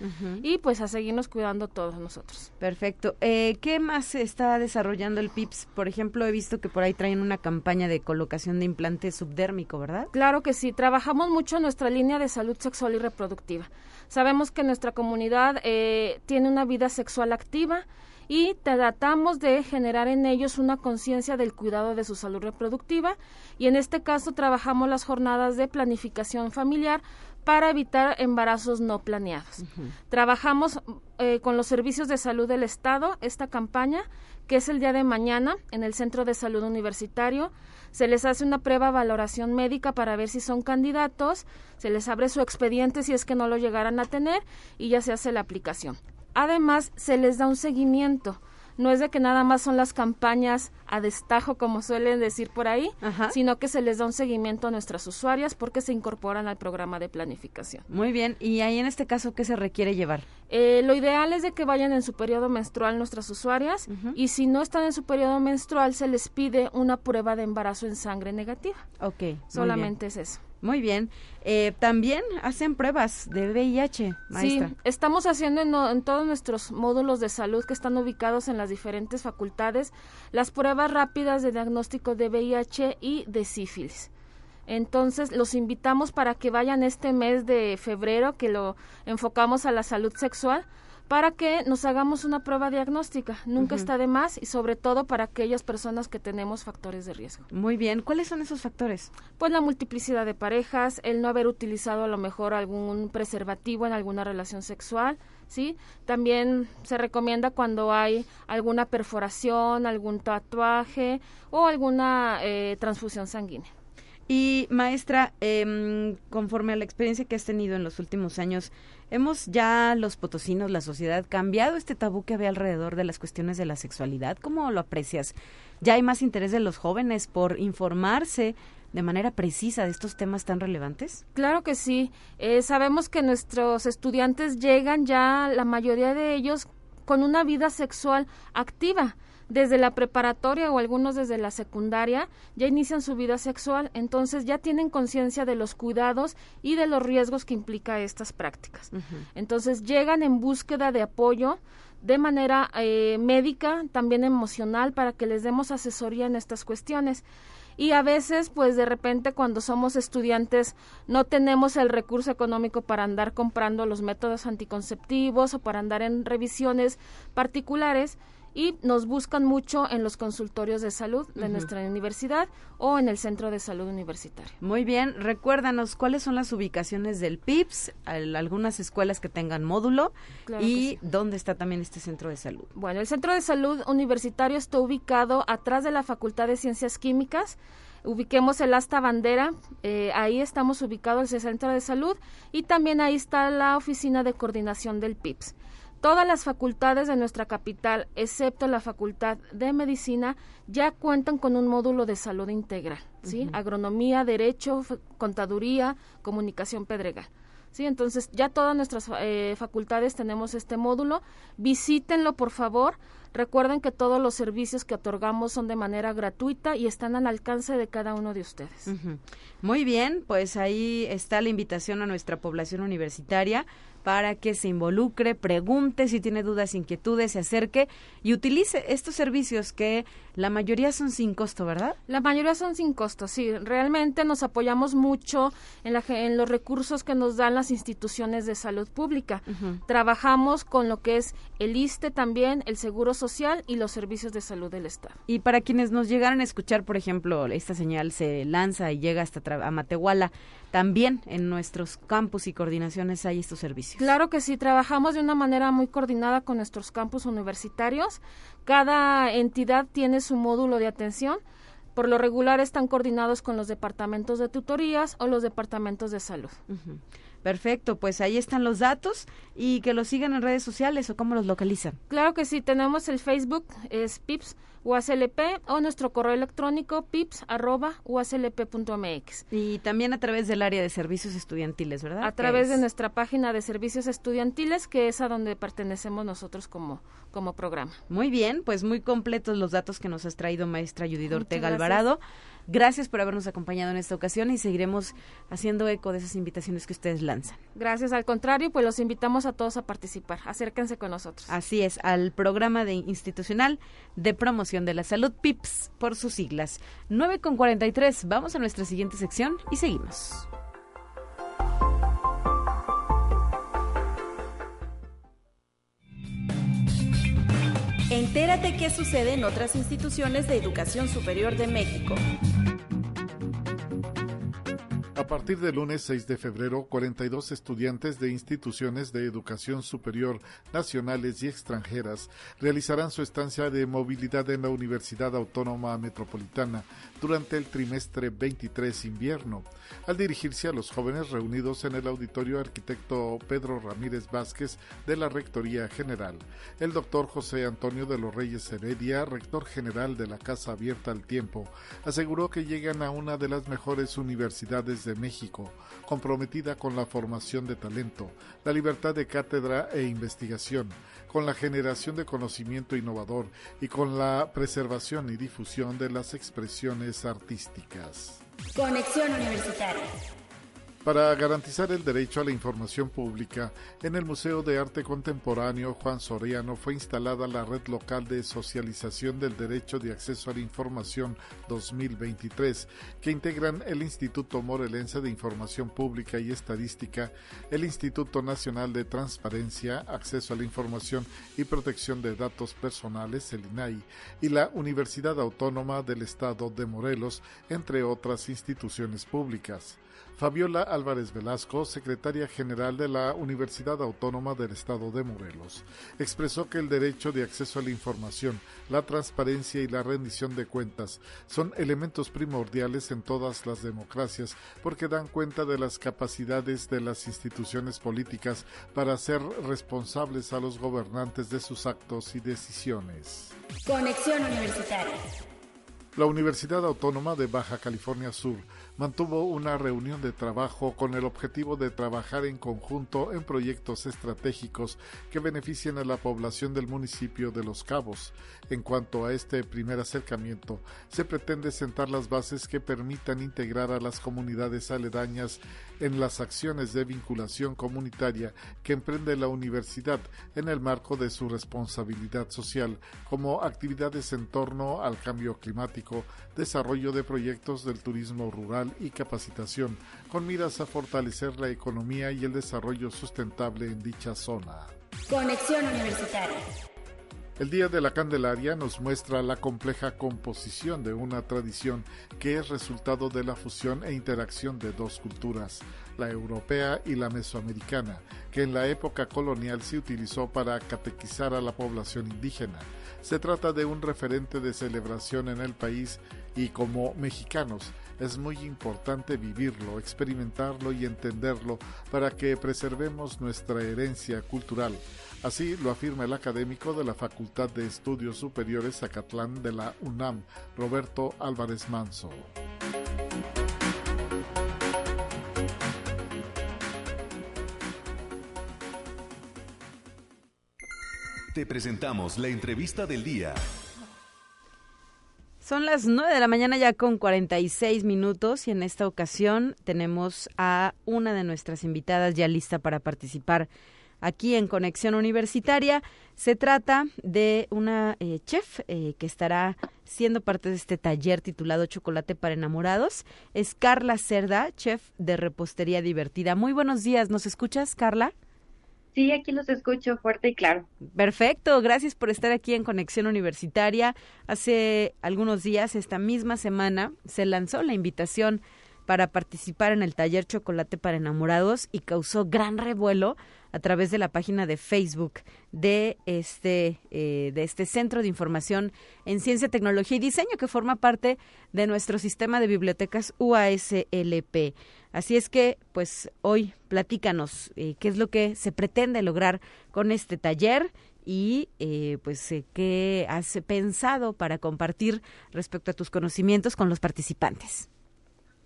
y pues a seguirnos cuidando todos nosotros. Perfecto. Eh, ¿Qué más está desarrollando el PIPS? Por ejemplo, he visto que por ahí traen una campaña de colocación de implante subdérmico, ¿verdad? Claro que sí, trabajamos mucho en nuestra línea de salud sexual y reproductiva. Sabemos que nuestra comunidad eh, tiene una vida sexual activa, y tratamos de generar en ellos una conciencia del cuidado de su salud reproductiva y en este caso trabajamos las jornadas de planificación familiar para evitar embarazos no planeados. Trabajamos eh, con los servicios de salud del Estado esta campaña, que es el día de mañana en el Centro de Salud Universitario. Se les hace una prueba valoración médica para ver si son candidatos, se les abre su expediente si es que no lo llegaran a tener y ya se hace la aplicación. Además, se les da un seguimiento. No es de que nada más son las campañas a destajo, como suelen decir por ahí, sino que se les da un seguimiento a nuestras usuarias porque se incorporan al programa de planificación. Muy bien. ¿Y ahí en este caso qué se requiere llevar? Eh, lo ideal es de que vayan en su periodo menstrual nuestras usuarias y si no están en su periodo menstrual se les pide una prueba de embarazo en sangre negativa. Ok. Solamente es eso. Muy bien. Eh, también hacen pruebas de VIH, maestra. Sí, estamos haciendo en, todos nuestros módulos de salud que están ubicados en las diferentes facultades las pruebas rápidas de diagnóstico de VIH y de sífilis. Entonces, los invitamos para que vayan este mes de febrero, que lo enfocamos a la salud sexual, para que nos hagamos una prueba diagnóstica. Nunca está de más y sobre todo para aquellas personas que tenemos factores de riesgo. Muy bien. ¿Cuáles son esos factores? Pues la multiplicidad de parejas, el no haber utilizado a lo mejor algún preservativo en alguna relación sexual, ¿sí? También se recomienda cuando hay alguna perforación, algún tatuaje o alguna eh, transfusión sanguínea. Y maestra, eh, conforme a la experiencia que has tenido en los últimos años, ¿hemos ya los potosinos, la sociedad, cambiado este tabú que había alrededor de las cuestiones de la sexualidad? ¿Cómo lo aprecias? ¿Ya hay más interés de los jóvenes por informarse de manera precisa de estos temas tan relevantes? Claro que sí. Eh, sabemos que nuestros estudiantes llegan ya, la mayoría de ellos, con una vida sexual activa desde la preparatoria o algunos desde la secundaria ya inician su vida sexual, entonces ya tienen conciencia de los cuidados y de los riesgos que implica estas prácticas. Entonces llegan en búsqueda de apoyo de manera eh, médica, también emocional, para que les demos asesoría en estas cuestiones. Y a veces pues de repente cuando somos estudiantes no tenemos el recurso económico para andar comprando los métodos anticonceptivos o para andar en revisiones particulares y nos buscan mucho en los consultorios de salud de nuestra universidad o en el centro de salud universitario. Muy bien, recuérdanos cuáles son las ubicaciones del PIPS, algunas escuelas que tengan módulo y dónde está también este centro de salud. Bueno, el centro de salud universitario está ubicado atrás de la Facultad de Ciencias Químicas ubiquemos el asta bandera, eh, ahí estamos ubicados el centro de salud y también ahí está la oficina de coordinación del PIPS. Todas las facultades de nuestra capital, excepto la Facultad de Medicina, ya cuentan con un módulo de salud integral, ¿sí? Agronomía, Derecho, Contaduría, Comunicación Pedregal. ¿Sí? Entonces, ya todas nuestras eh, facultades tenemos este módulo. Visítenlo, por favor. Recuerden que todos los servicios que otorgamos son de manera gratuita y están al alcance de cada uno de ustedes. Muy bien, pues ahí está la invitación a nuestra población universitaria para que se involucre, pregunte si tiene dudas, inquietudes, se acerque y utilice estos servicios que la mayoría son sin costo, ¿verdad? La mayoría son sin costo, sí. Realmente nos apoyamos mucho en, la, en los recursos que nos dan las instituciones de salud pública. Trabajamos con lo que es el ISTE también, el Seguro Social y los servicios de salud del Estado. Y para quienes nos llegaran a escuchar, por ejemplo, esta señal se lanza y llega hasta a Matehuala, también en nuestros campus y coordinaciones hay estos servicios. Claro que sí, trabajamos de una manera muy coordinada con nuestros campus universitarios. Cada entidad tiene su módulo de atención. Por lo regular están coordinados con los departamentos de tutorías o los departamentos de salud. Perfecto, pues ahí están los datos y que los sigan en redes sociales o cómo los localizan. Claro que sí, tenemos el Facebook, es PIPS UASLP o nuestro correo electrónico pips.uaslp.mx. Y también a través del área de servicios estudiantiles, ¿verdad? A través de nuestra página de servicios estudiantiles, que es a donde pertenecemos nosotros como, como programa. Muy bien, pues muy completos los datos que nos has traído, maestra Judith Ortega Alvarado. Gracias por habernos acompañado en esta ocasión y seguiremos haciendo eco de esas invitaciones que ustedes lanzan. Gracias, al contrario, pues los invitamos a todos a participar. Acérquense con nosotros. Así es, al programa de institucional de promoción de la salud PIPS por sus siglas. 9 con 43. Vamos a nuestra siguiente sección y seguimos. Entérate qué sucede en otras instituciones de educación superior de México. A partir del lunes 6 de febrero, 42 estudiantes de instituciones de educación superior nacionales y extranjeras realizarán su estancia de movilidad en la Universidad Autónoma Metropolitana durante el trimestre 23 invierno. Al dirigirse a los jóvenes reunidos en el auditorio arquitecto Pedro Ramírez Vázquez de la Rectoría General, el doctor José Antonio de los Reyes Heredia, rector general de la Casa Abierta al Tiempo, aseguró que llegan a una de las mejores universidades de México, comprometida con la formación de talento, la libertad de cátedra e investigación, con la generación de conocimiento innovador y con la preservación y difusión de las expresiones artísticas. Conexión Universitaria. Para garantizar el derecho a la información pública, en el Museo de Arte Contemporáneo Juan Soriano fue instalada la Red Local de Socialización del Derecho de Acceso a la Información 2023, que integran el Instituto Morelense de Información Pública y Estadística, el Instituto Nacional de Transparencia, Acceso a la Información y Protección de Datos Personales, el INAI, y la Universidad Autónoma del Estado de Morelos, entre otras instituciones públicas. Fabiola Álvarez Velasco, secretaria general de la Universidad Autónoma del Estado de Morelos, expresó que el derecho de acceso a la información, la transparencia y la rendición de cuentas son elementos primordiales en todas las democracias porque dan cuenta de las capacidades de las instituciones políticas para ser responsables a los gobernantes de sus actos y decisiones. Conexión Universitaria. La Universidad Autónoma de Baja California Sur mantuvo una reunión de trabajo con el objetivo de trabajar en conjunto en proyectos estratégicos que beneficien a la población del municipio de Los Cabos. En cuanto a este primer acercamiento, se pretende sentar las bases que permitan integrar a las comunidades aledañas en las acciones de vinculación comunitaria que emprende la universidad en el marco de su responsabilidad social, como actividades en torno al cambio climático, desarrollo de proyectos del turismo rural y capacitación, con miras a fortalecer la economía y el desarrollo sustentable en dicha zona. Conexión Universitaria. El Día de la Candelaria nos muestra la compleja composición de una tradición que es resultado de la fusión e interacción de dos culturas, la europea y la mesoamericana, que en la época colonial se utilizó para catequizar a la población indígena. Se trata de un referente de celebración en el país y como mexicanos es muy importante vivirlo, experimentarlo y entenderlo para que preservemos nuestra herencia cultural. Así lo afirma el académico de la Facultad de Estudios Superiores Zacatlán de la UNAM, Roberto Álvarez Manso. Te presentamos la entrevista del día. Son las 9 de la mañana ya con 46 minutos y en esta ocasión tenemos a una de nuestras invitadas ya lista para participar aquí en Conexión Universitaria. Se trata de una eh, chef eh, que estará siendo parte de este taller titulado Chocolate para Enamorados. Es Carla Cerda, chef de repostería divertida. Muy buenos días, ¿nos escuchas, Carla? Sí, aquí los escucho fuerte y claro. Perfecto, gracias por estar aquí en Conexión Universitaria. Hace algunos días, esta misma semana, se lanzó la invitación para participar en el taller Chocolate para Enamorados y causó gran revuelo a través de la página de Facebook de este, eh, de este Centro de Información en Ciencia, Tecnología y Diseño que forma parte de nuestro sistema de bibliotecas UASLP. Así es que, pues hoy platícanos eh, qué es lo que se pretende lograr con este taller y eh, pues qué has pensado para compartir respecto a tus conocimientos con los participantes.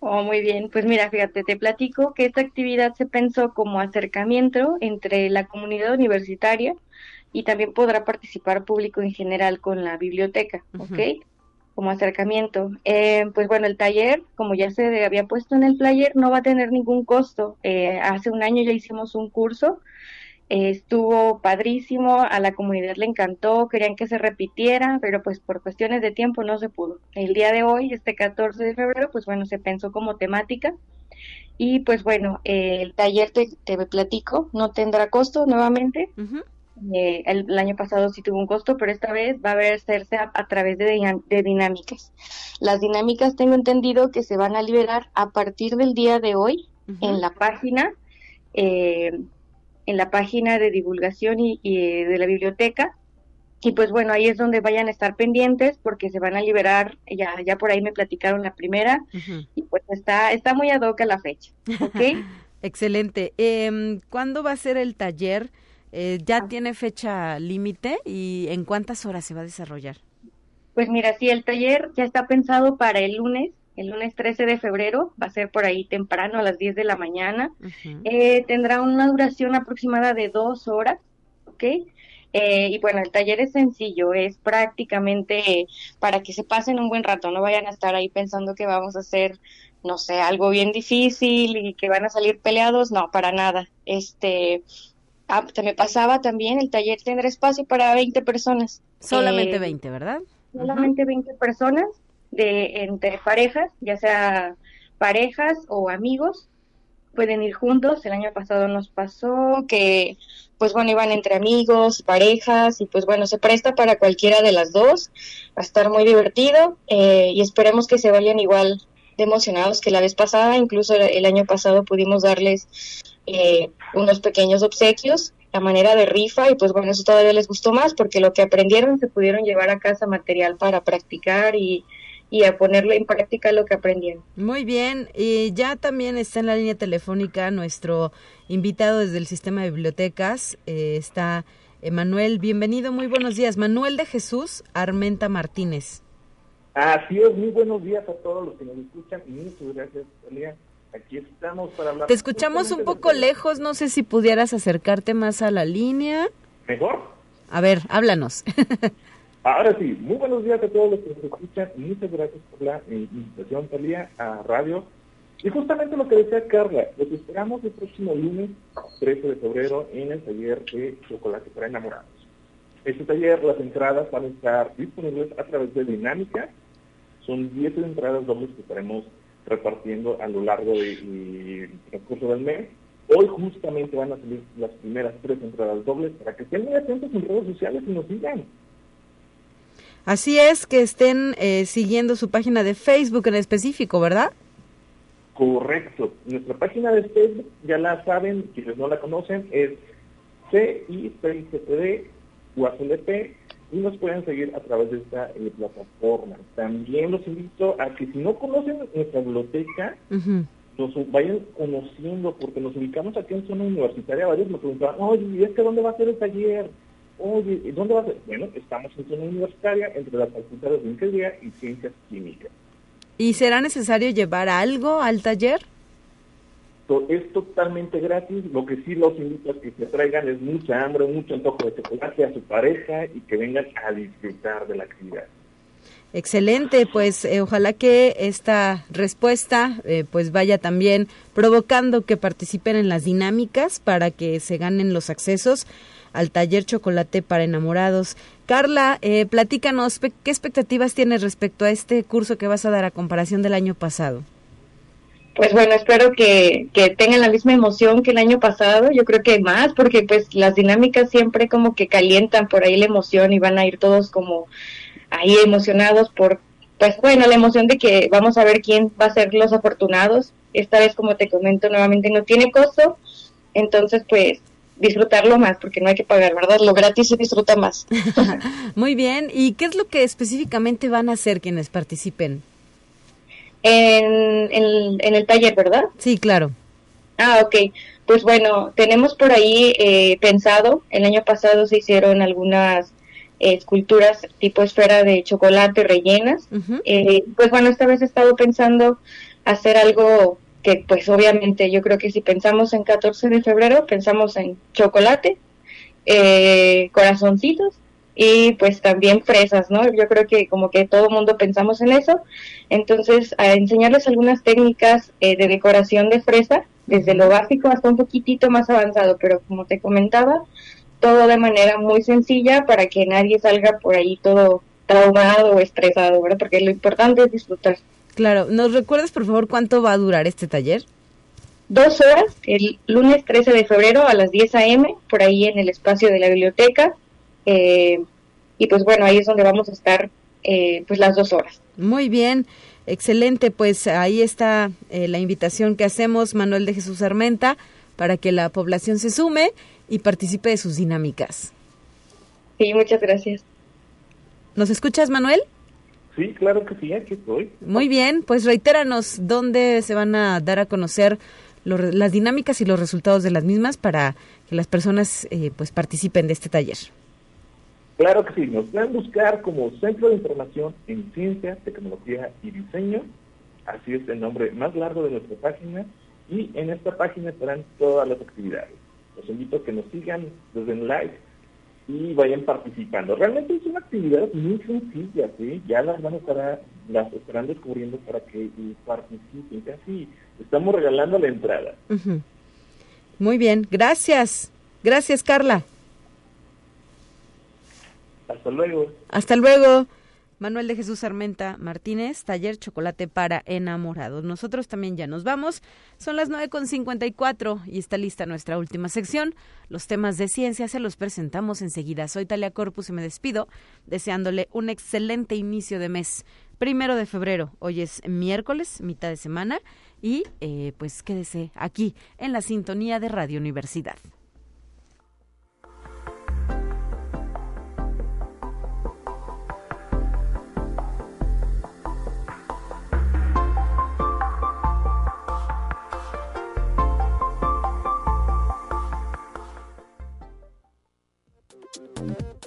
Oh, muy bien. Pues mira, fíjate, te platico que esta actividad se pensó como acercamiento entre la comunidad universitaria y también podrá participar público en general con la biblioteca, ¿ok? Como acercamiento. Eh, pues bueno, el taller, como ya se había puesto en el player, no va a tener ningún costo. Eh, hace un año ya hicimos un curso estuvo padrísimo, a la comunidad le encantó, querían que se repitiera, pero pues por cuestiones de tiempo no se pudo. El día de hoy, este 14 de febrero, pues bueno, se pensó como temática. Y pues bueno, el taller te, te, platico, no tendrá costo nuevamente. Eh, el, año pasado sí tuvo un costo, pero esta vez va a hacerse a, a través de, de, dinámicas. Las dinámicas tengo entendido que se van a liberar a partir del día de hoy en la página. Eh, en la página de divulgación y, eh, de la biblioteca. Y pues bueno, ahí es donde vayan a estar pendientes porque se van a liberar, ya, ya por ahí me platicaron la primera, y pues está, está muy ad hoc a la fecha. Excelente. Eh, ¿Cuándo va a ser el taller? Eh, ¿Ya ah. tiene fecha límite y en cuántas horas se va a desarrollar? Pues mira, sí, el taller ya está pensado para el lunes el lunes 13 de febrero, va a ser por ahí temprano a las 10 de la mañana. eh, tendrá una duración aproximada de dos horas, ¿ok? Eh, y bueno, el taller es sencillo, es prácticamente para que se pasen un buen rato, no vayan a estar ahí pensando que vamos a hacer, no sé, algo bien difícil y que van a salir peleados, no, para nada. Este, ah, se me pasaba también, el taller tendrá espacio para 20 personas. Solamente 20, eh, ¿verdad? Solamente 20 personas de entre parejas, ya sea parejas o amigos, pueden ir juntos. El año pasado nos pasó que, pues bueno, iban entre amigos, parejas, y pues bueno, se presta para cualquiera de las dos. Va a estar muy divertido eh, y esperemos que se vayan igual de emocionados que la vez pasada. Incluso el año pasado pudimos darles eh, unos pequeños obsequios a manera de rifa y pues bueno, eso todavía les gustó más porque lo que aprendieron se pudieron llevar a casa material para practicar y y a ponerlo en práctica lo que aprendieron. Muy bien, y ya también está en la línea telefónica nuestro invitado desde el sistema de bibliotecas, eh, está Manuel, bienvenido, muy buenos días. Manuel de Jesús Armenta Martínez. Así es, muy buenos días a todos los que nos escuchan y muchas gracias, Elia. Aquí estamos para hablar. Te escuchamos un poco lejos, no sé si pudieras acercarte más a la línea. ¿Mejor? A ver, háblanos. Ahora sí, muy buenos días a todos los que nos escuchan. Muchas gracias por la eh, invitación, Talía, a radio. Y justamente lo que decía Carla, los esperamos el próximo lunes 13 de febrero en el taller de Chocolate para Enamorados. Este taller, las entradas van a estar disponibles a través de Dinámica. Son 10 entradas dobles que estaremos repartiendo a lo largo del curso del mes. Hoy justamente van a salir las primeras tres entradas dobles para que estén muy atentos en redes sociales y nos sigan. Así es, que estén eh, siguiendo su página de Facebook en específico, ¿verdad? Correcto. Nuestra página de Facebook, ya la saben, quienes no la conocen, es CICICTD UACLP y nos pueden seguir a través de esta eh, plataforma. También los invito a que si no conocen nuestra biblioteca, nos vayan conociendo, porque nos ubicamos aquí en zona universitaria. Varios me preguntaban, oye, ¿y es que dónde va a ser el taller? Oye, ¿y dónde va a? Bueno, estamos en zona universitaria entre las facultades de Ingeniería y Ciencias Químicas. ¿Y será necesario llevar algo al taller? es totalmente gratis, lo que sí los invito a que se traigan es mucha hambre, mucho antojo de chocolate a su pareja y que vengan a disfrutar de la actividad. Excelente, pues eh, ojalá que esta respuesta eh, pues vaya también provocando que participen en las dinámicas para que se ganen los accesos al taller Chocolate para Enamorados. Carla, eh, platícanos, ¿qué expectativas tienes respecto a este curso que vas a dar a comparación del año pasado? Pues bueno, espero que, que tengan la misma emoción que el año pasado, yo creo que más, porque pues las dinámicas siempre como que calientan por ahí la emoción y van a ir todos como ahí emocionados por, pues bueno, la emoción de que vamos a ver quién va a ser los afortunados. Esta vez, como te comento nuevamente, no tiene costo, entonces pues disfrutarlo más, porque no hay que pagar, ¿verdad? Lo gratis se disfruta más. Muy bien, ¿y qué es lo que específicamente van a hacer quienes participen? En, en, el taller, ¿verdad? Sí, claro. Ah, ok. Pues bueno, tenemos por ahí eh, pensado, el año pasado se hicieron algunas esculturas tipo esfera de chocolate rellenas. Eh, pues bueno, esta vez he estado pensando hacer algo que pues obviamente yo creo que si pensamos en 14 de febrero, pensamos en chocolate, eh, corazoncitos y pues también fresas, ¿no? Yo creo que como que todo mundo pensamos en eso. Entonces, a enseñarles algunas técnicas eh, de decoración de fresa, desde lo básico hasta un poquitito más avanzado, pero como te comentaba, todo de manera muy sencilla para que nadie salga por ahí todo traumado o estresado, ¿verdad? Porque lo importante es disfrutar. Claro, ¿nos recuerdas por favor cuánto va a durar este taller? Dos horas, el lunes 13 de febrero a las 10 a.m., por ahí en el espacio de la biblioteca. Eh, y pues bueno, ahí es donde vamos a estar eh, pues las dos horas. Muy bien, excelente, pues ahí está eh, la invitación que hacemos, Manuel de Jesús Armenta, para que la población se sume y participe de sus dinámicas. Sí, muchas gracias. ¿Nos escuchas, Manuel? Sí, claro que sí, aquí estoy. Muy bien, pues reitéranos dónde se van a dar a conocer las dinámicas y los resultados de las mismas para que las personas eh, pues participen de este taller. Claro que sí, nos pueden buscar como Centro de Información en Ciencia, Tecnología y Diseño. Así es el nombre más largo de nuestra página. Y en esta página estarán todas las actividades los invito a que nos sigan, desde den like y vayan participando. Realmente es una actividad muy sencilla, ¿sí? Ya las van a estar, las estarán descubriendo para que participen. Casi estamos regalando la entrada. Muy bien, gracias. Gracias, Carla. Hasta luego. Hasta luego. Manuel de Jesús Armenta Martínez, taller chocolate para enamorados. Nosotros también ya nos vamos. Son las 9.54 y está lista nuestra última sección. Los temas de ciencia se los presentamos enseguida. Soy Talia Corpus y me despido deseándole un excelente inicio de mes. Primero de febrero, hoy es miércoles, mitad de semana, y eh, pues quédese aquí en la sintonía de Radio Universidad.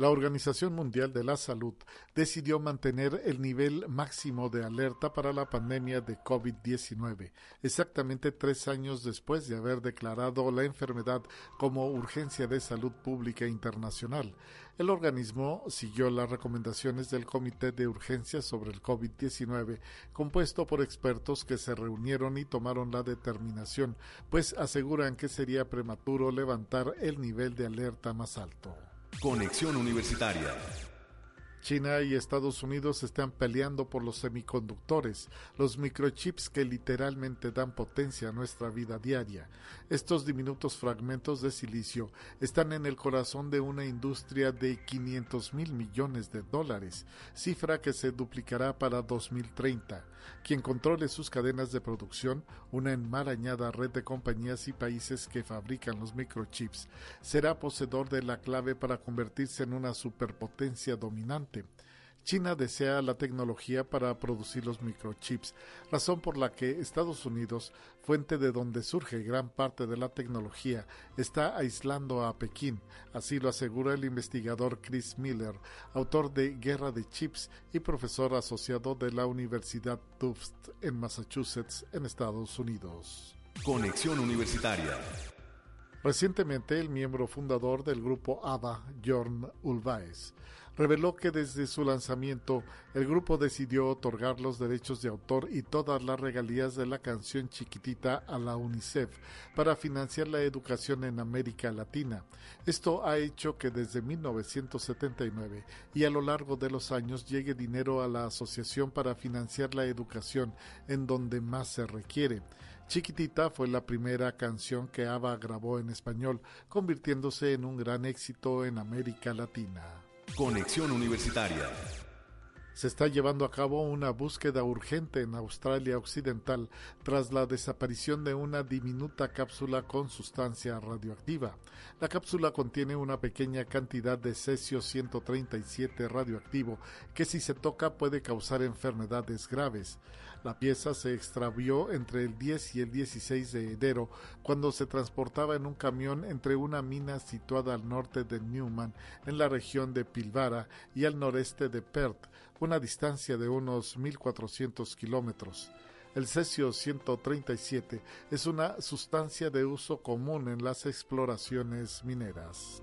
La Organización Mundial de la Salud decidió mantener el nivel máximo de alerta para la pandemia de COVID-19, exactamente tres años después de haber declarado la enfermedad como urgencia de salud pública internacional. El organismo siguió las recomendaciones del Comité de Urgencias sobre el COVID-19, compuesto por expertos que se reunieron y tomaron la determinación, pues aseguran que sería prematuro levantar el nivel de alerta más alto. Conexión Universitaria. China y Estados Unidos están peleando por los semiconductores, los microchips que literalmente dan potencia a nuestra vida diaria. Estos diminutos fragmentos de silicio están en el corazón de una industria de 500 mil millones de dólares, cifra que se duplicará para 2030. Quien controle sus cadenas de producción, una enmarañada red de compañías y países que fabrican los microchips, será poseedor de la clave para convertirse en una superpotencia dominante China desea la tecnología para producir los microchips, razón por la que Estados Unidos, fuente de donde surge gran parte de la tecnología, está aislando a Pekín. Así lo asegura el investigador Chris Miller, autor de Guerra de Chips y profesor asociado de la Universidad Tufts en Massachusetts, en Estados Unidos. Conexión Universitaria. Recientemente, el miembro fundador del grupo ABBA, Jorn Ulvaes, reveló que desde su lanzamiento el grupo decidió otorgar los derechos de autor y todas las regalías de la canción Chiquitita a la UNICEF para financiar la educación en América Latina. Esto ha hecho que desde 1979 y a lo largo de los años llegue dinero a la asociación para financiar la educación en donde más se requiere. Chiquitita fue la primera canción que ABBA grabó en español, convirtiéndose en un gran éxito en América Latina. Conexión Universitaria. Se está llevando a cabo una búsqueda urgente en Australia Occidental tras la desaparición de una diminuta cápsula con sustancia radioactiva. La cápsula contiene una pequeña cantidad de cesio 137 radioactivo que si se toca puede causar enfermedades graves. La pieza se extravió entre el 10 y el 16 de enero cuando se transportaba en un camión entre una mina situada al norte de Newman en la región de Pilbara y al noreste de Perth una distancia de unos 1.400 kilómetros. El cesio 137 es una sustancia de uso común en las exploraciones mineras.